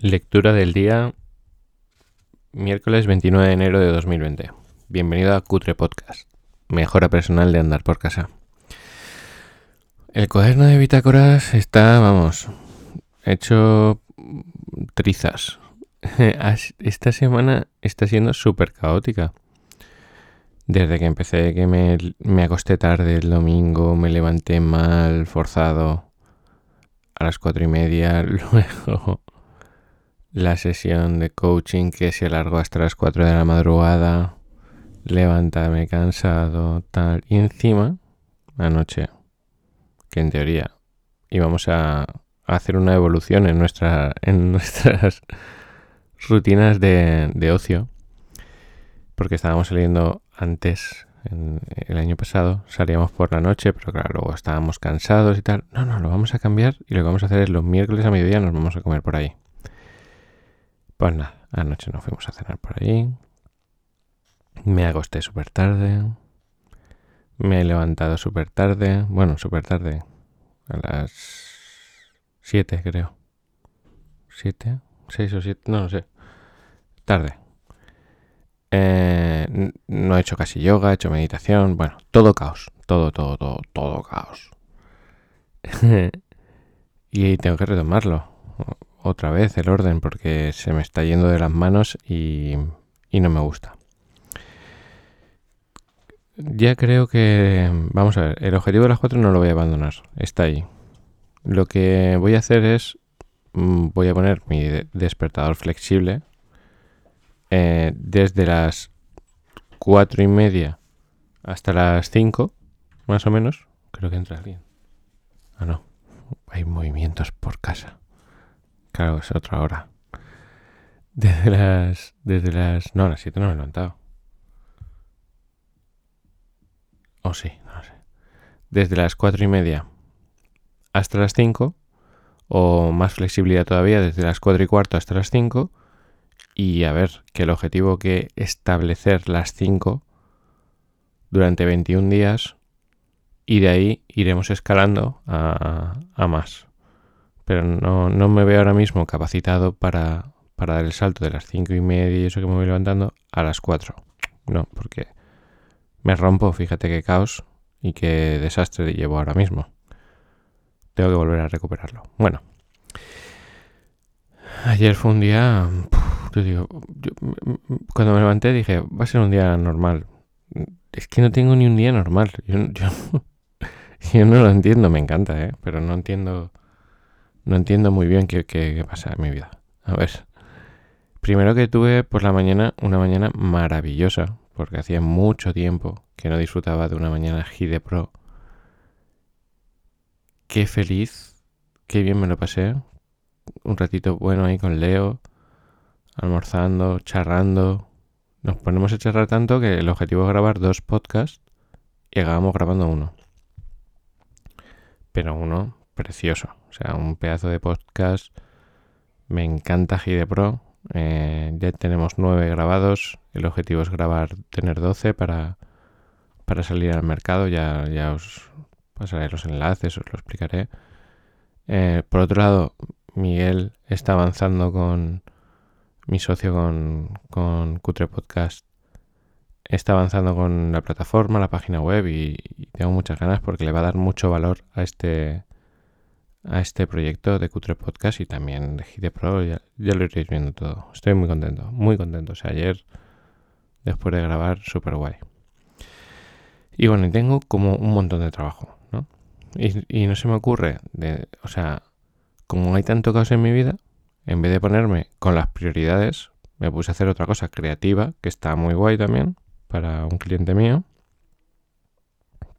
Lectura del día miércoles 29 de enero de 2020. Bienvenido a Cutre Podcast, mejora personal de andar por casa. El cuaderno de bitácoras está, vamos, hecho trizas. Esta semana está siendo súper caótica. Desde que empecé, que me, me acosté tarde el domingo, me levanté mal, forzado, a las cuatro y media, luego la sesión de coaching que se alargó hasta las 4 de la madrugada, levantarme cansado, tal. Y encima, anoche, que en teoría íbamos a hacer una evolución en, nuestra, en nuestras rutinas de, de ocio, porque estábamos saliendo antes, en, el año pasado, salíamos por la noche, pero claro, luego estábamos cansados y tal. No, no, lo vamos a cambiar y lo que vamos a hacer es los miércoles a mediodía nos vamos a comer por ahí. Pues nada, anoche nos fuimos a cenar por ahí. Me acosté súper tarde. Me he levantado súper tarde. Bueno, súper tarde. A las 7, creo. ¿7? ¿6 o 7? No lo sé. Tarde. Eh, no he hecho casi yoga, he hecho meditación. Bueno, todo caos. Todo, todo, todo, todo caos. y tengo que retomarlo otra vez el orden porque se me está yendo de las manos y, no me gusta. Ya creo que... Vamos a ver, el objetivo de las cuatro no lo voy a abandonar, está ahí. Lo que voy a hacer es... Mm, voy a poner mi despertador flexible eh, desde las cuatro y media hasta las cinco, más o menos. Creo que entra bien. Ah, no. Hay movimientos por casa. Claro, es otra hora. Desde las. Desde las. No, a las 7 no me he levantado. O oh, sí, no sé. Desde las 4 y media hasta las 5. O más flexibilidad todavía, desde las 4 y cuarto hasta las 5. Y a ver, que el objetivo que establecer las 5 durante 21 días. Y de ahí iremos escalando a, a más pero no, no me veo ahora mismo capacitado para, para dar el salto de las cinco y media y eso que me voy levantando a las 4. No, porque me rompo, fíjate qué caos y qué desastre llevo ahora mismo. Tengo que volver a recuperarlo. Bueno, ayer fue un día, cuando me levanté dije, va a ser un día normal. Es que no tengo ni un día normal. Yo, yo, yo no lo entiendo, me encanta, ¿eh? pero no entiendo no entiendo muy bien qué, pasa en mi vida. A ver. Primero que tuve por la mañana una mañana maravillosa, porque hacía mucho tiempo que no disfrutaba de una mañana Gide Pro. Qué feliz, qué bien me lo pasé. Un ratito bueno ahí con Leo, almorzando, charrando. Nos ponemos a charrar tanto que el objetivo es grabar dos podcasts y acabamos grabando uno. Pero uno precioso. O sea, un pedazo de podcast. Me encanta Gide Pro. Eh, ya tenemos nueve grabados. El objetivo es grabar, tener 12 para, para salir al mercado. Ya, ya os pasaré los enlaces, os lo explicaré. Eh, por otro lado, Miguel está avanzando con mi socio con, con Cutre Podcast. Está avanzando con la plataforma, la página web y tengo muchas ganas porque le va a dar mucho valor a este, a este proyecto de Cutre Podcast y también de Gide Pro. Ya, lo iréis viendo todo. Estoy muy contento, muy contento. O sea, ayer, después de grabar, súper guay. Y bueno, tengo como un montón de trabajo, ¿no? Y, no se me ocurre, o sea, como hay tanto caos en mi vida, en vez de ponerme con las prioridades, me puse a hacer otra cosa creativa, que está muy guay también, para un cliente mío,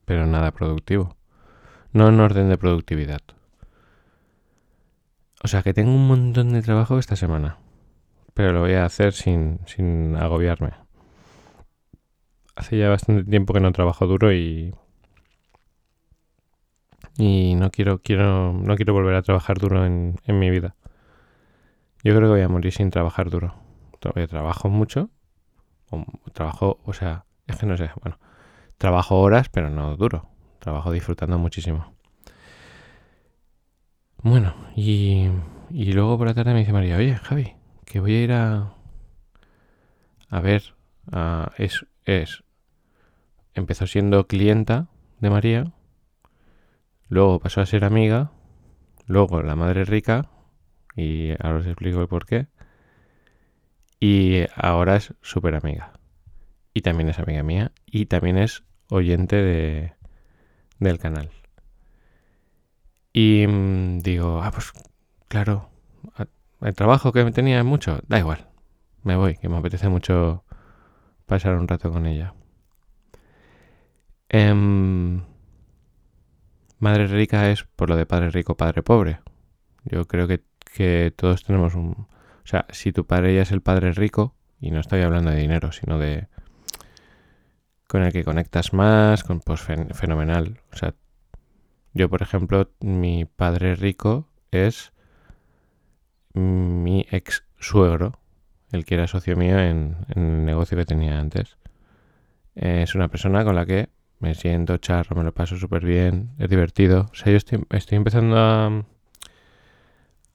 pero nada productivo. No en orden de productividad. O sea que tengo un montón de trabajo esta semana. Pero lo voy a hacer sin, sin agobiarme. Hace ya bastante tiempo que no trabajo duro y. Y no quiero, quiero, no quiero volver a trabajar duro en, en mi vida. Yo creo que voy a morir sin trabajar duro. Trabajo mucho. Trabajo, o sea, es que no sé, bueno. Trabajo horas, pero no duro. Trabajo disfrutando muchísimo. Bueno, y y luego por la tarde me dice María, oye, Javi, que voy a ir a, a ver, es, es, empezó siendo clienta de María, luego pasó a ser amiga, luego la madre rica, y ahora os explico el por qué, y ahora es súper amiga. Y también es amiga mía, y también es oyente de, del canal. Y mm, digo, ah, pues claro, el trabajo que tenía es mucho, da igual, me voy, que me apetece mucho pasar un rato con ella. Em, madre rica es por lo de padre rico, padre pobre. Yo creo que, que todos tenemos un... O sea, si tu padre ya es el padre rico, y no estoy hablando de dinero, sino de... con el que conectas más, con, pues fenomenal. O sea, yo por ejemplo, mi padre rico es mi ex suegro, el que era socio mío en, el negocio que tenía antes. Es una persona con la que me siento charro, me lo paso súper bien, es divertido. O sea, yo estoy, empezando a,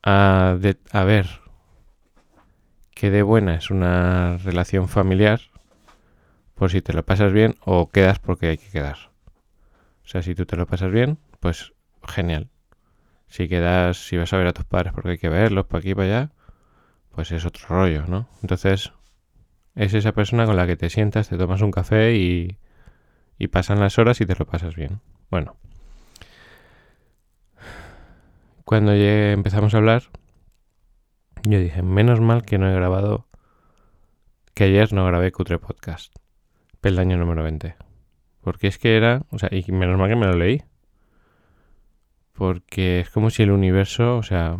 a, a ver que de buena es una relación familiar, por si te lo pasas bien o quedas porque hay que quedar. O sea, si tú te lo pasas bien, pues genial. Si quedas, si vas a ver a tus padres porque hay que verlos para aquí para allá, pues es otro rollo, ¿no? Entonces, es esa persona con la que te sientas, te tomas un café y, y pasan las horas y te lo pasas bien. Bueno. Cuando empezamos a hablar, yo dije, menos mal que no he grabado, que ayer no grabé Cutre Podcast, peldaño número 20. Porque es que era, o sea, y menos mal que me lo leí. Porque es como si el universo, o sea,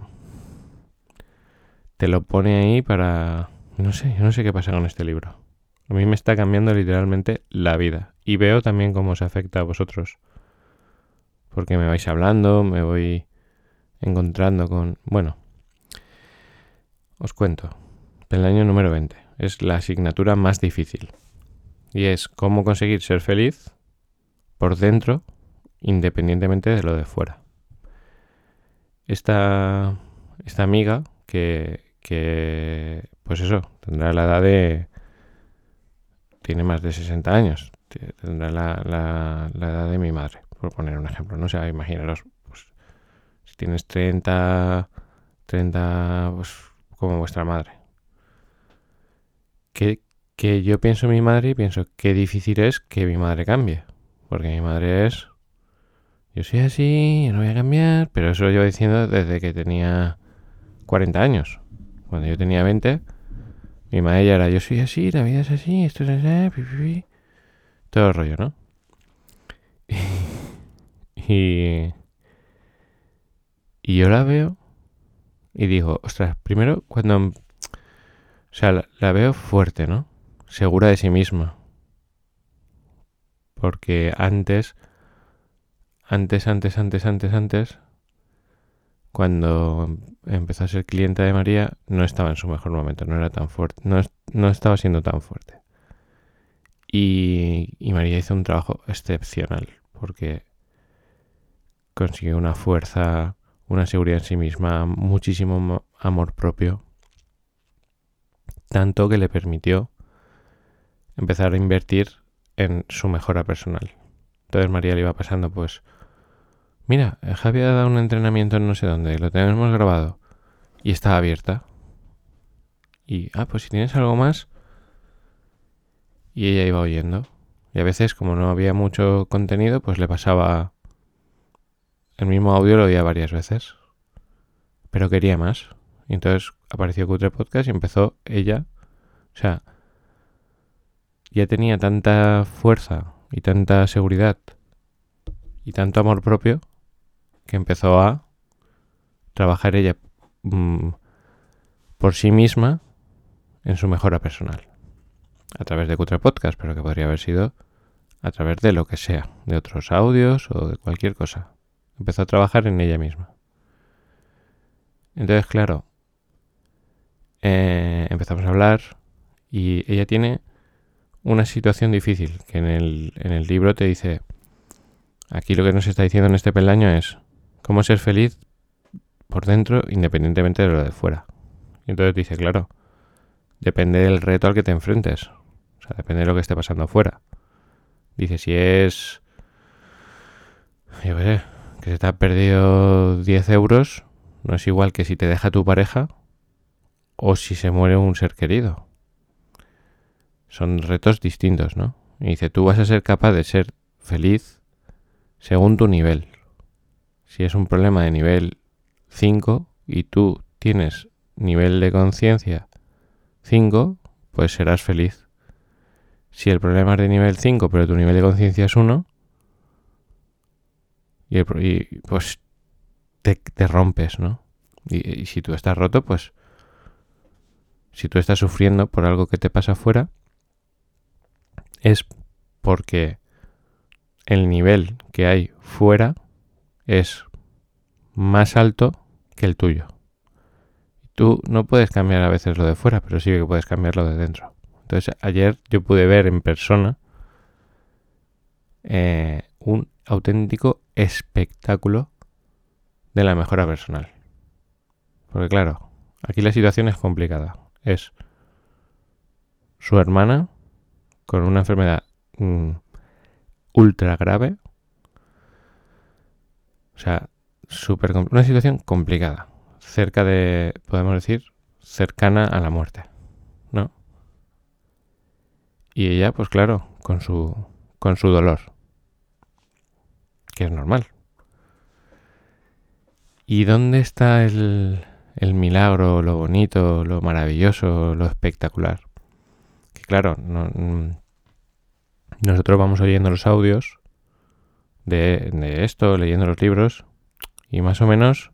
te lo pone ahí para... No sé, no sé qué pasa con este libro. A mí me está cambiando literalmente la vida. Y veo también cómo se afecta a vosotros. Porque me vais hablando, me voy encontrando con... Bueno, os cuento. El año número 20. Es la asignatura más difícil. Y es cómo conseguir ser feliz por dentro, independientemente de lo de fuera esta, esta amiga que, que, pues eso, tendrá la edad de... Tiene más de 60 años. Tendrá la, la, edad de mi madre, por poner un ejemplo. No sé, imaginaros, pues, si tienes 30, 30, pues como vuestra madre. Que, que yo pienso en mi madre y pienso qué difícil es que mi madre cambie. Porque mi madre es yo soy así, no voy a cambiar, pero eso lo llevo diciendo desde que tenía 40 años. Cuando yo tenía 20, mi madre ya era, yo soy así, la vida es así, esto es así, todo el rollo, ¿no? y, y yo la veo y digo, ostras, primero cuando... O sea, la veo fuerte, ¿no? Segura de sí misma. Porque antes antes, antes, antes, antes, antes, cuando empezó a ser clienta de María, no estaba en su mejor momento, no era tan fuerte, no, estaba siendo tan fuerte. Y, y, María hizo un trabajo excepcional, porque consiguió una fuerza, una seguridad en sí misma, muchísimo amor propio, tanto que le permitió empezar a invertir en su mejora personal. Entonces María le iba pasando pues Mira, Javi ha dado un entrenamiento en no sé dónde, lo tenemos grabado. Y está abierta. Y, ah, pues si tienes algo más. Y ella iba oyendo. Y a veces, como no había mucho contenido, pues le pasaba el mismo audio, lo oía varias veces. Pero quería más. Y entonces apareció Cutre Podcast y empezó ella. O sea, ya tenía tanta fuerza y tanta seguridad y tanto amor propio que empezó a trabajar ella mm, por sí misma en su mejora personal. A través de Cutre Podcast, pero que podría haber sido a través de lo que sea, de otros audios o de cualquier cosa. Empezó a trabajar en ella misma. Entonces, claro, eh, empezamos a hablar y ella tiene una situación difícil que en el, en el libro te dice, aquí lo que nos está diciendo en este peldaño es, cómo ser feliz por dentro independientemente de lo de fuera. Y entonces dice, claro, depende del reto al que te enfrentes. O sea, depende de lo que esté pasando afuera. Dice, si es... Yo qué que se te ha perdido 10 euros, no es igual que si te deja tu pareja o si se muere un ser querido. Son retos distintos, ¿no? Y dice, tú vas a ser capaz de ser feliz según tu nivel. Si es un problema de nivel 5 y tú tienes nivel de conciencia 5, pues serás feliz. Si el problema es de nivel 5, pero tu nivel de conciencia es 1, y, pues te, rompes, ¿no? Y, y, si tú estás roto, pues si tú estás sufriendo por algo que te pasa afuera, es porque el nivel que hay fuera es más alto que el tuyo. Tú no puedes cambiar a veces lo de fuera, pero sí que puedes cambiar lo de dentro. Entonces ayer yo pude ver en persona eh, un auténtico espectáculo de la mejora personal. Porque claro, aquí la situación es complicada. Es su hermana con una enfermedad mm, ultra grave. O sea, super, una situación complicada. Cerca de, podemos decir, cercana a la muerte. ¿No? Y ella, pues claro, con su, con su dolor. Que es normal. ¿Y dónde está el, el milagro, lo bonito, lo maravilloso, lo espectacular? Que claro, no, mm, nosotros vamos oyendo los audios de, esto, leyendo los libros y más o menos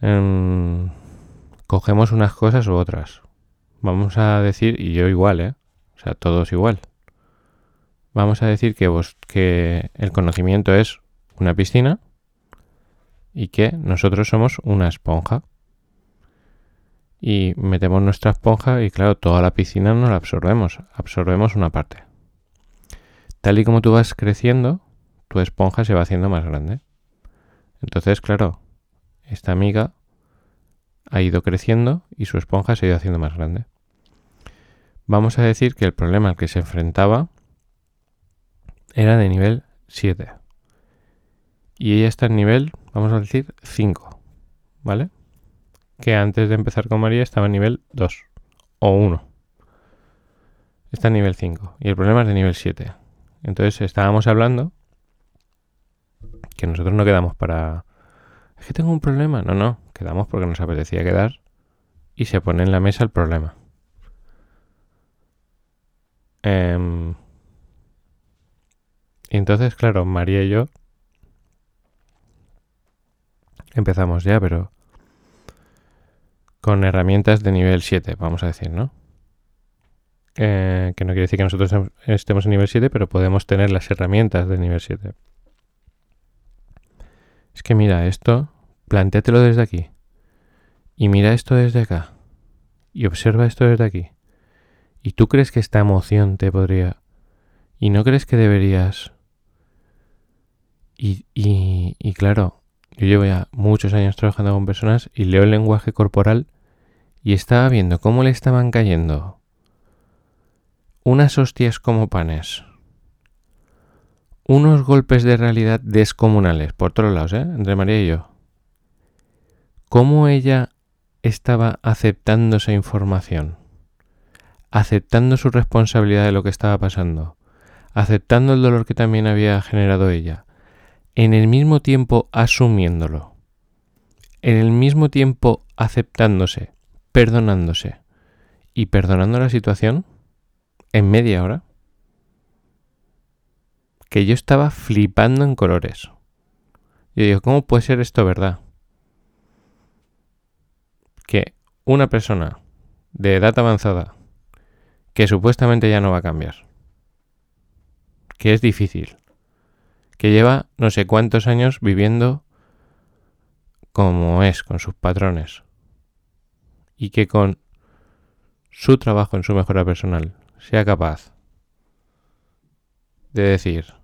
em, cogemos unas cosas u otras. Vamos a decir, y yo igual, ¿eh? O sea, todos igual. Vamos a decir que, vos, que el conocimiento es una piscina y que nosotros somos una esponja. Y metemos nuestra esponja y claro, toda la piscina no la absorbemos, absorbemos una parte. Tal y como tú vas creciendo, tu esponja se va haciendo más grande. Entonces, claro, esta amiga ha ido creciendo y su esponja se ha ido haciendo más grande. Vamos a decir que el problema al que se enfrentaba era de nivel 7. Y ella está en nivel, vamos a decir, 5. ¿Vale? Que antes de empezar con María estaba en nivel 2 o 1. Está en nivel 5. Y el problema es de nivel 7. Entonces estábamos hablando que nosotros no quedamos para... Es que tengo un problema. No, no, quedamos porque nos apetecía quedar y se pone en la mesa el problema. Em, y entonces, claro, María y yo empezamos ya, pero con herramientas de nivel 7, vamos a decir, ¿no? Eh, que no quiere decir que nosotros estemos en nivel 7, pero podemos tener las herramientas de nivel 7. Es que mira esto, plantéatelo desde aquí. Y mira esto desde acá. Y observa esto desde aquí. ¿Y tú crees que esta emoción te podría... ¿Y no crees que deberías... Y, y, y claro, yo llevo ya muchos años trabajando con personas y leo el lenguaje corporal y estaba viendo cómo le estaban cayendo unas hostias como panes, unos golpes de realidad descomunales, por todos lados, ¿eh? entre María y yo. ¿Cómo ella estaba aceptando esa información? Aceptando su responsabilidad de lo que estaba pasando, aceptando el dolor que también había generado ella, en el mismo tiempo asumiéndolo, en el mismo tiempo aceptándose, perdonándose y perdonando la situación en media hora que yo estaba flipando en colores. Yo digo, ¿cómo puede ser esto verdad? Que una persona de edad avanzada, que supuestamente ya no va a cambiar, que es difícil, que lleva no sé cuántos años viviendo como es, con sus patrones, y que con su trabajo en su mejora personal sea capaz de decir,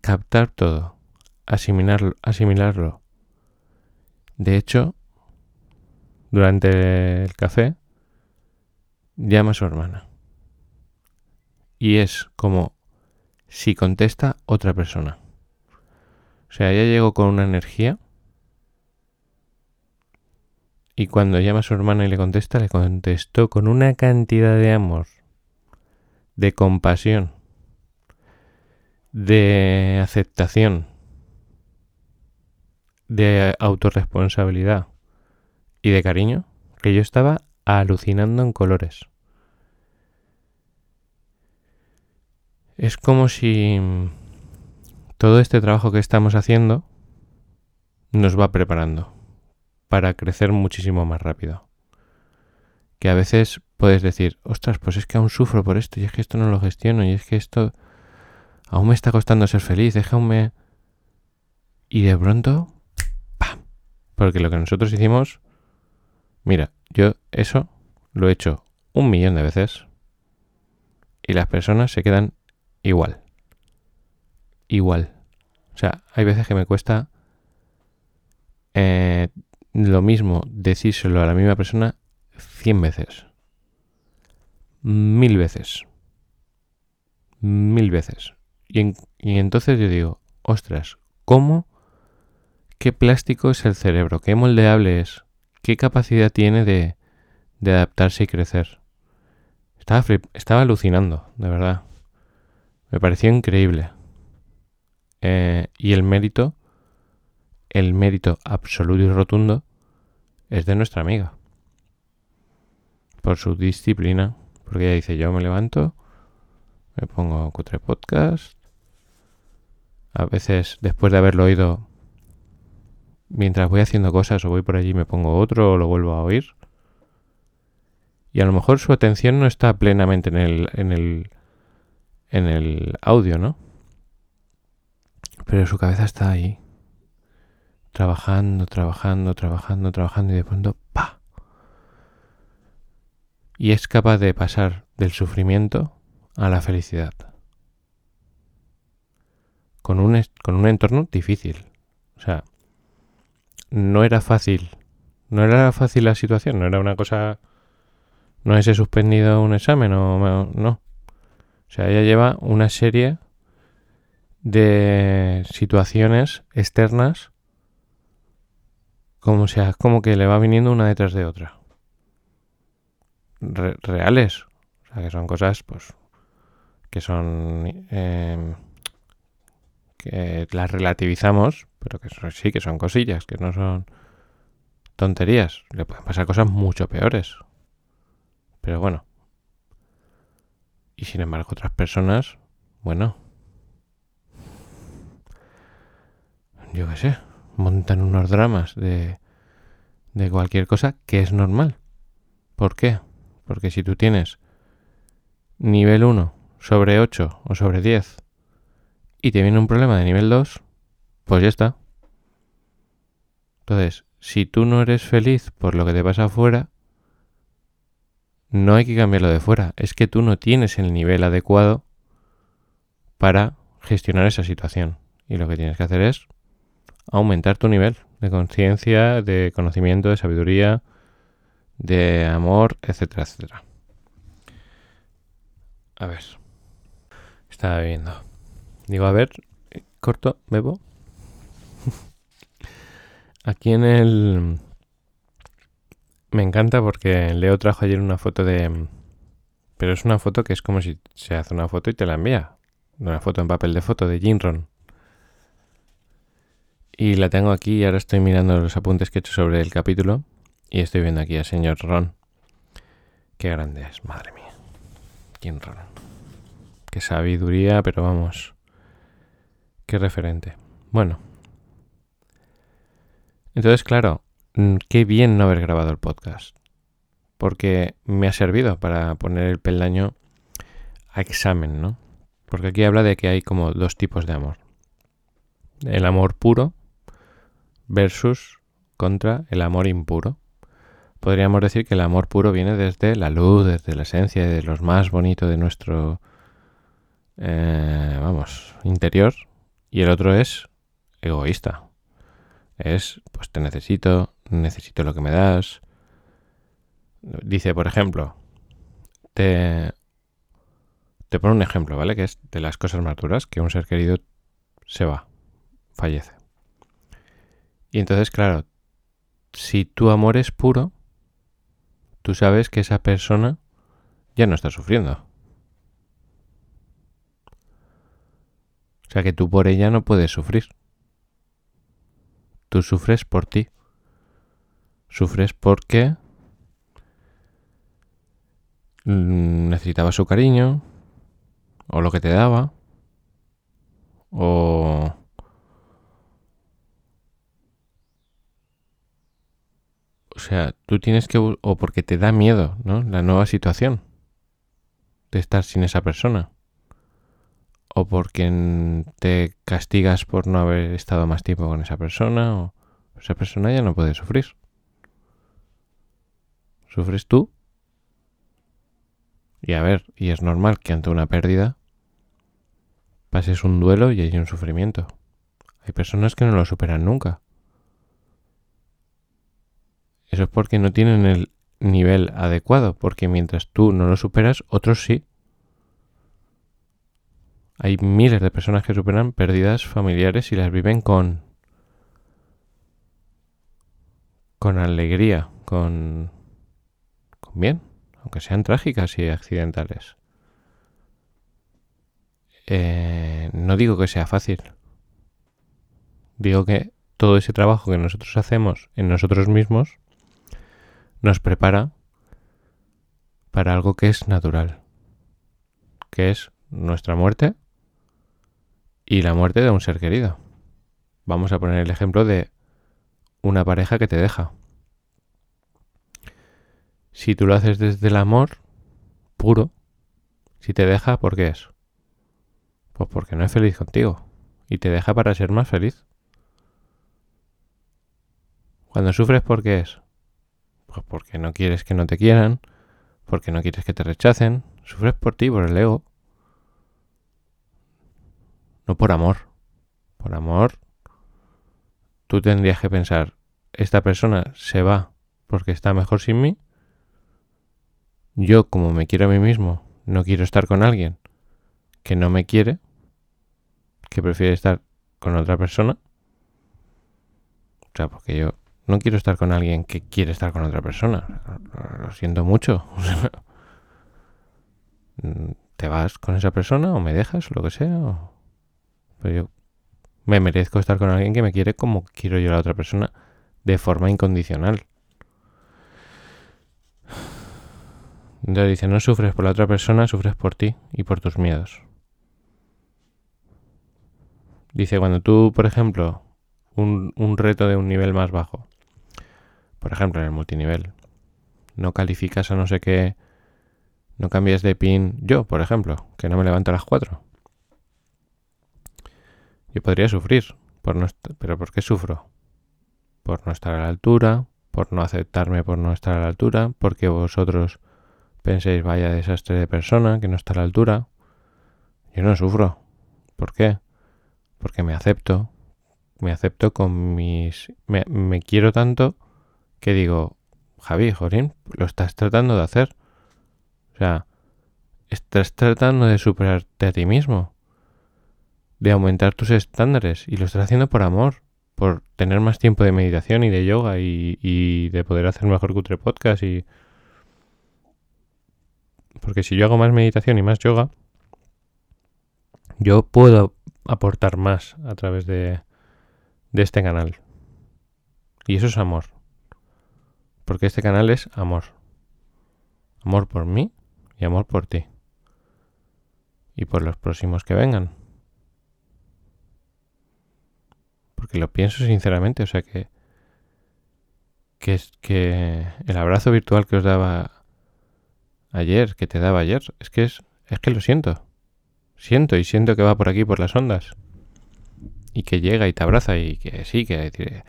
captar todo, asimilarlo, asimilarlo. De hecho, durante el café, llama a su hermana. Y es como si contesta otra persona. O sea, ella llegó con una energía. Y cuando llama a su hermana y le contesta, le contestó con una cantidad de amor, de compasión, de aceptación, de autorresponsabilidad y de cariño, que yo estaba alucinando en colores. Es como si todo este trabajo que estamos haciendo nos va preparando para crecer muchísimo más rápido. Que a veces puedes decir, ostras, pues es que aún sufro por esto y es que esto no lo gestiono y es que esto aún me está costando ser feliz, déjame... Y de pronto, ¡pam! Porque lo que nosotros hicimos, mira, yo eso lo he hecho un millón de veces y las personas se quedan igual. Igual. O sea, hay veces que me cuesta eh, lo mismo decírselo a la misma persona cien veces. Mil veces. Mil veces. Y, y entonces yo digo, ostras, ¿cómo? ¿Qué plástico es el cerebro? ¿Qué moldeable es? ¿Qué capacidad tiene de, de adaptarse y crecer? Estaba, estaba alucinando, de verdad. Me pareció increíble. Eh, y el mérito, el mérito absoluto y rotundo, es de nuestra amiga. Por su disciplina. Porque ella dice, yo me levanto, me pongo cutre podcast. A veces, después de haberlo oído, mientras voy haciendo cosas o voy por allí, me pongo otro o lo vuelvo a oír. Y a lo mejor su atención no está plenamente en el, en el, en el audio, ¿no? Pero su cabeza está ahí. Trabajando, trabajando, trabajando, trabajando y de pronto ¡pa! Y es capaz de pasar del sufrimiento a la felicidad. Con un, con un entorno difícil. O sea, no era fácil. No era fácil la situación, no era una cosa... No es suspendido un examen o no. O sea, ella lleva una serie de situaciones externas como sea, como que le va viniendo una detrás de otra. reales. O sea, que son cosas, pues, que son... Em, que las relativizamos, pero que sí, que son cosillas, que no son tonterías. Le pueden pasar cosas mucho peores. Pero bueno, y sin embargo otras personas, bueno, yo qué sé, montan unos dramas de, de cualquier cosa que es normal. ¿Por qué? Porque si tú tienes nivel 1 sobre 8 o sobre 10 y te viene un problema de nivel 2, pues ya está. Entonces, si tú no eres feliz por lo que te pasa afuera, no hay que cambiarlo de fuera, es que tú no tienes el nivel adecuado para gestionar esa situación. Y lo que tienes que hacer es aumentar tu nivel de conciencia, de conocimiento, de sabiduría, de amor, etcétera, etcétera. A ver. Estaba viendo. Digo, a ver, corto, bebo. Aquí en el me encanta porque Leo trajo ayer una foto de... Pero es una foto que es como si se hace una foto y te la envía. Una foto en papel de foto de Jinron. Y la tengo aquí y ahora estoy mirando los apuntes que he hecho sobre el capítulo. Y estoy viendo aquí al señor Ron. Qué grande es, madre mía. Jinron. Qué sabiduría, pero vamos. Qué referente. Bueno. Entonces, claro, Mm, qué bien no haber grabado el podcast. Porque me ha servido para poner el peldaño a examen, ¿no? Porque aquí habla de que hay como dos tipos de amor. El amor puro versus contra el amor impuro. Podríamos decir que el amor puro viene desde la luz, desde la esencia, de lo más bonito de nuestro, eh, vamos, interior. Y el otro es egoísta. Es, pues te necesito, necesito lo que me das. Dice, por ejemplo, te, te pone un ejemplo, ¿vale? Que es de las cosas más duras, que un ser querido se va, fallece. Y entonces, claro, si tu amor es puro, tú sabes que esa persona ya no está sufriendo. O sea que tú por ella no puedes sufrir. Tú sufres por ti. Sufres porque necesitaba su cariño, o lo que te daba, o... O sea, tú tienes que... o porque te da miedo, ¿no? La nueva situación de estar sin esa persona. O porque te castigas por no haber estado más tiempo con esa persona. O esa persona ya no puede sufrir. Sufres tú y a ver, y es normal que ante una pérdida pases un duelo y hay un sufrimiento. Hay personas que no lo superan nunca. Eso es porque no tienen el nivel adecuado, porque mientras tú no lo superas, otros sí. Hay miles de personas que superan pérdidas familiares y las viven con con alegría, con con bien aunque sean trágicas y accidentales. Eh, no digo que sea fácil. Digo que todo ese trabajo que nosotros hacemos en nosotros mismos nos prepara para algo que es natural, que es nuestra muerte y la muerte de un ser querido. Vamos a poner el ejemplo de una pareja que te deja. Si tú lo haces desde el amor puro, si te deja, ¿por qué es? Pues porque no es feliz contigo y te deja para ser más feliz. Cuando sufres, ¿por qué es? Pues porque no quieres que no te quieran, porque no quieres que te rechacen. Sufres por ti, por el ego. No por amor. Por amor, tú tendrías que pensar, esta persona se va porque está mejor sin mí yo, como me quiero a mí mismo, no quiero estar con alguien que no me quiere, que prefiere estar con otra persona. O sea, porque yo no quiero estar con alguien que quiere estar con otra persona. Lo siento mucho. ¿Te vas con esa persona o me dejas lo que sea? Pero yo me merezco estar con alguien que me quiere como quiero yo a la otra persona de forma incondicional. Entonces dice, no sufres por la otra persona, sufres por ti y por tus miedos. Dice, cuando tú, por ejemplo, un, un reto de un nivel más bajo, por ejemplo, en el multinivel, no calificas a no sé qué, no cambias de pin, yo, por ejemplo, que no me levanto a las 4. Yo podría sufrir, por no pero ¿por qué sufro? Por no estar a la altura, por no aceptarme por no estar a la altura, porque vosotros penséis, vaya desastre de persona, que no está a la altura. Yo no sufro. ¿Por qué? Porque me acepto. Me acepto con mis... Me, quiero tanto que digo, Javi, Jorín, lo estás tratando de hacer. O sea, estás tratando de superarte a ti mismo. De aumentar tus estándares. Y lo estás haciendo por amor. Por tener más tiempo de meditación y de yoga y, y de poder hacer mejor cutre podcast y porque si yo hago más meditación y más yoga, yo puedo aportar más a través de, de este canal. Y eso es amor. Porque este canal es amor. Amor por mí y amor por ti. Y por los próximos que vengan. Porque lo pienso sinceramente, o sea que que es que el abrazo virtual que os daba ayer, que te daba ayer, es que es, es que lo siento. Siento y siento que va por aquí, por las ondas. Y que llega y te abraza y que sí, que...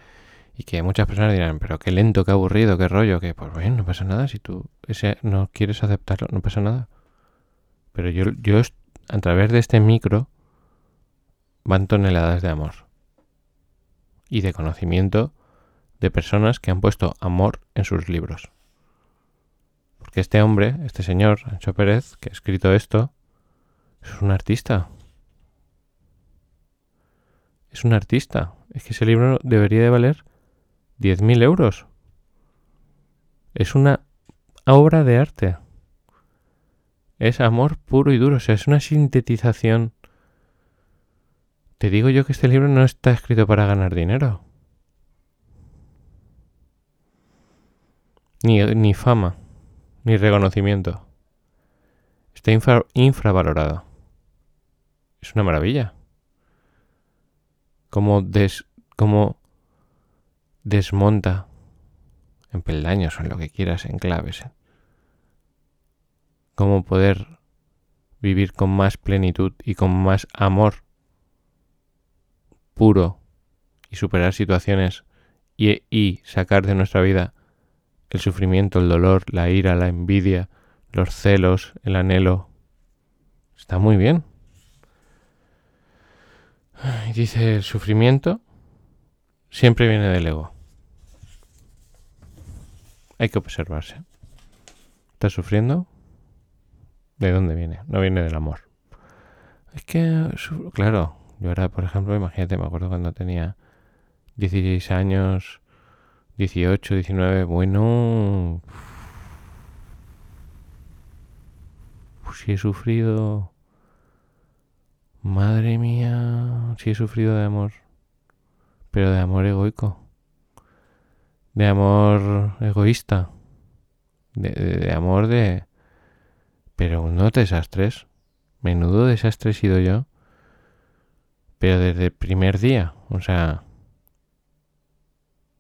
Y que muchas personas dirán, pero qué lento, qué aburrido, qué rollo, que pues bueno, no pasa nada, si tú no quieres aceptarlo, no pasa nada. Pero yo, yo a través de este micro van toneladas de amor. y de conocimiento de personas que han puesto amor en sus libros. Porque este hombre, este señor, Ancho Pérez, que ha escrito esto, es un artista. Es un artista. Es que ese libro debería de valer 10.000 euros. Es una obra de arte. Es amor puro y duro. O sea, es una sintetización. Te digo yo que este libro no está escrito para ganar dinero. Ni, ni fama. Ni reconocimiento. Está infravalorado. Es una maravilla. Como, des, como desmonta en peldaños o en lo que quieras, en claves. ¿eh? Cómo poder vivir con más plenitud y con más amor puro y superar situaciones y, sacar de nuestra vida el sufrimiento, el dolor, la ira, la envidia, los celos, el anhelo. Está muy bien. Y dice, el sufrimiento siempre viene del ego. Hay que observarse. ¿Estás sufriendo? ¿De dónde viene? No viene del amor. Es que, claro, yo ahora, por ejemplo, imagínate, me acuerdo cuando tenía 16 años, 18, 19, bueno... Pues si he sufrido... Madre mía, si he sufrido de amor. Pero de amor egoico de amor egoísta, de, amor de... Pero no desastres, menudo desastre he sido yo, pero desde el primer día, o sea,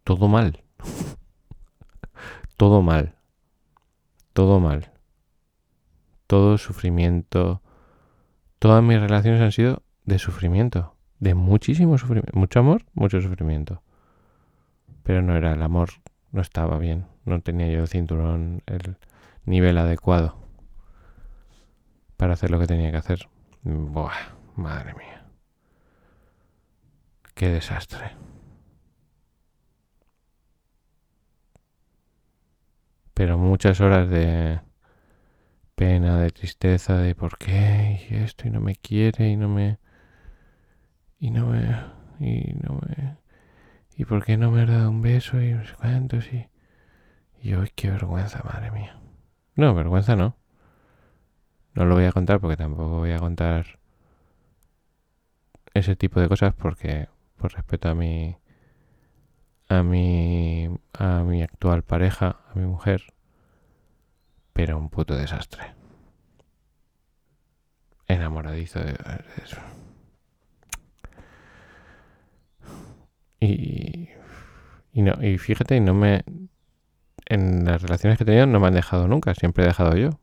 todo mal, todo mal, todo mal, todo sufrimiento, todas mis relaciones han sido de sufrimiento, de muchísimo sufrimiento, mucho amor, mucho sufrimiento pero no era el amor, no estaba bien, no tenía yo el cinturón, el nivel adecuado para hacer lo que tenía que hacer. Buah, madre mía. Qué desastre. Pero muchas horas de pena, de tristeza, de por qué y esto y no me quiere y no me y no me y no me ¿Y por qué no me has dado un beso y no sé cuántos? Y, y hoy qué vergüenza, madre mía. No, vergüenza no. No lo voy a contar porque tampoco voy a contar ese tipo de cosas porque por respeto a mi a mi a mi actual pareja, a mi mujer, pero un puto desastre. Enamoradizo de eso. Y, y, no, y fíjate, no me. En las relaciones que he tenido no me han dejado nunca, siempre he dejado yo.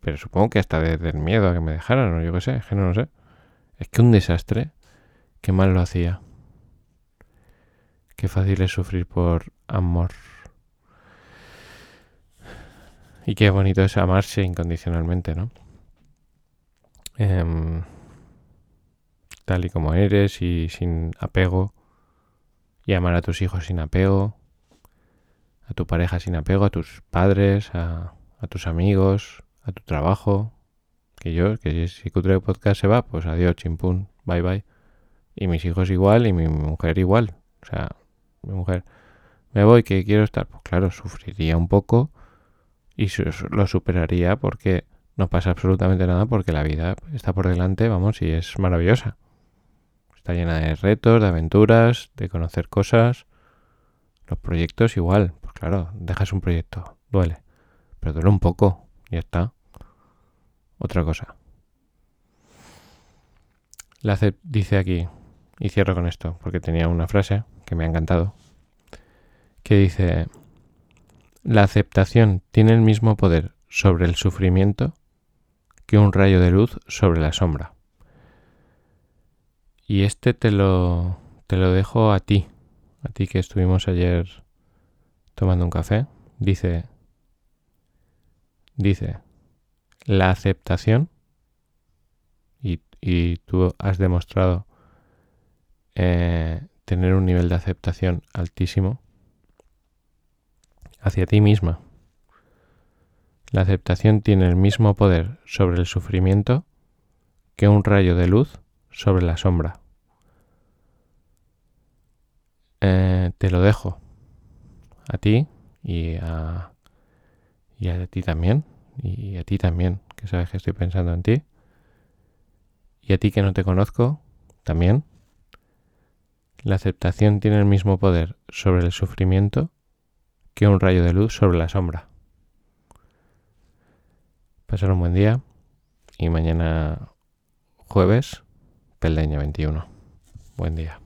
Pero supongo que hasta desde el miedo a que me dejaran, o yo qué sé, es que no lo sé. Es que un desastre, qué mal lo hacía. Qué fácil es sufrir por amor. Y qué bonito es amarse incondicionalmente, ¿no? Eh, tal y como eres y sin apego. Y amar a tus hijos sin apego, a tu pareja sin apego, a tus padres, a, tus amigos, a tu trabajo. Que yo, que si Cutre Podcast se va, pues adiós, chimpún, bye bye. Y mis hijos igual y mi mujer igual. O sea, mi mujer, me voy, que quiero estar. Pues claro, sufriría un poco y lo superaría porque no pasa absolutamente nada porque la vida está por delante, vamos, y es maravillosa. Está llena de retos, de aventuras, de conocer cosas. Los proyectos igual. Pues claro, dejas un proyecto, duele. Pero duele un poco, ya está. Otra cosa. La dice aquí, y cierro con esto, porque tenía una frase que me ha encantado, que dice, la aceptación tiene el mismo poder sobre el sufrimiento que un rayo de luz sobre la sombra. Y este te lo, te lo dejo a ti, a ti que estuvimos ayer tomando un café. Dice, dice, la aceptación, y, y tú has demostrado eh, tener un nivel de aceptación altísimo hacia ti misma. La aceptación tiene el mismo poder sobre el sufrimiento que un rayo de luz sobre la sombra. Eh, te lo dejo a ti y a, y a ti también, y a ti también, que sabes que estoy pensando en ti, y a ti que no te conozco, también. La aceptación tiene el mismo poder sobre el sufrimiento que un rayo de luz sobre la sombra. Pasar un buen día y mañana jueves, Peldeña 21. Buen día.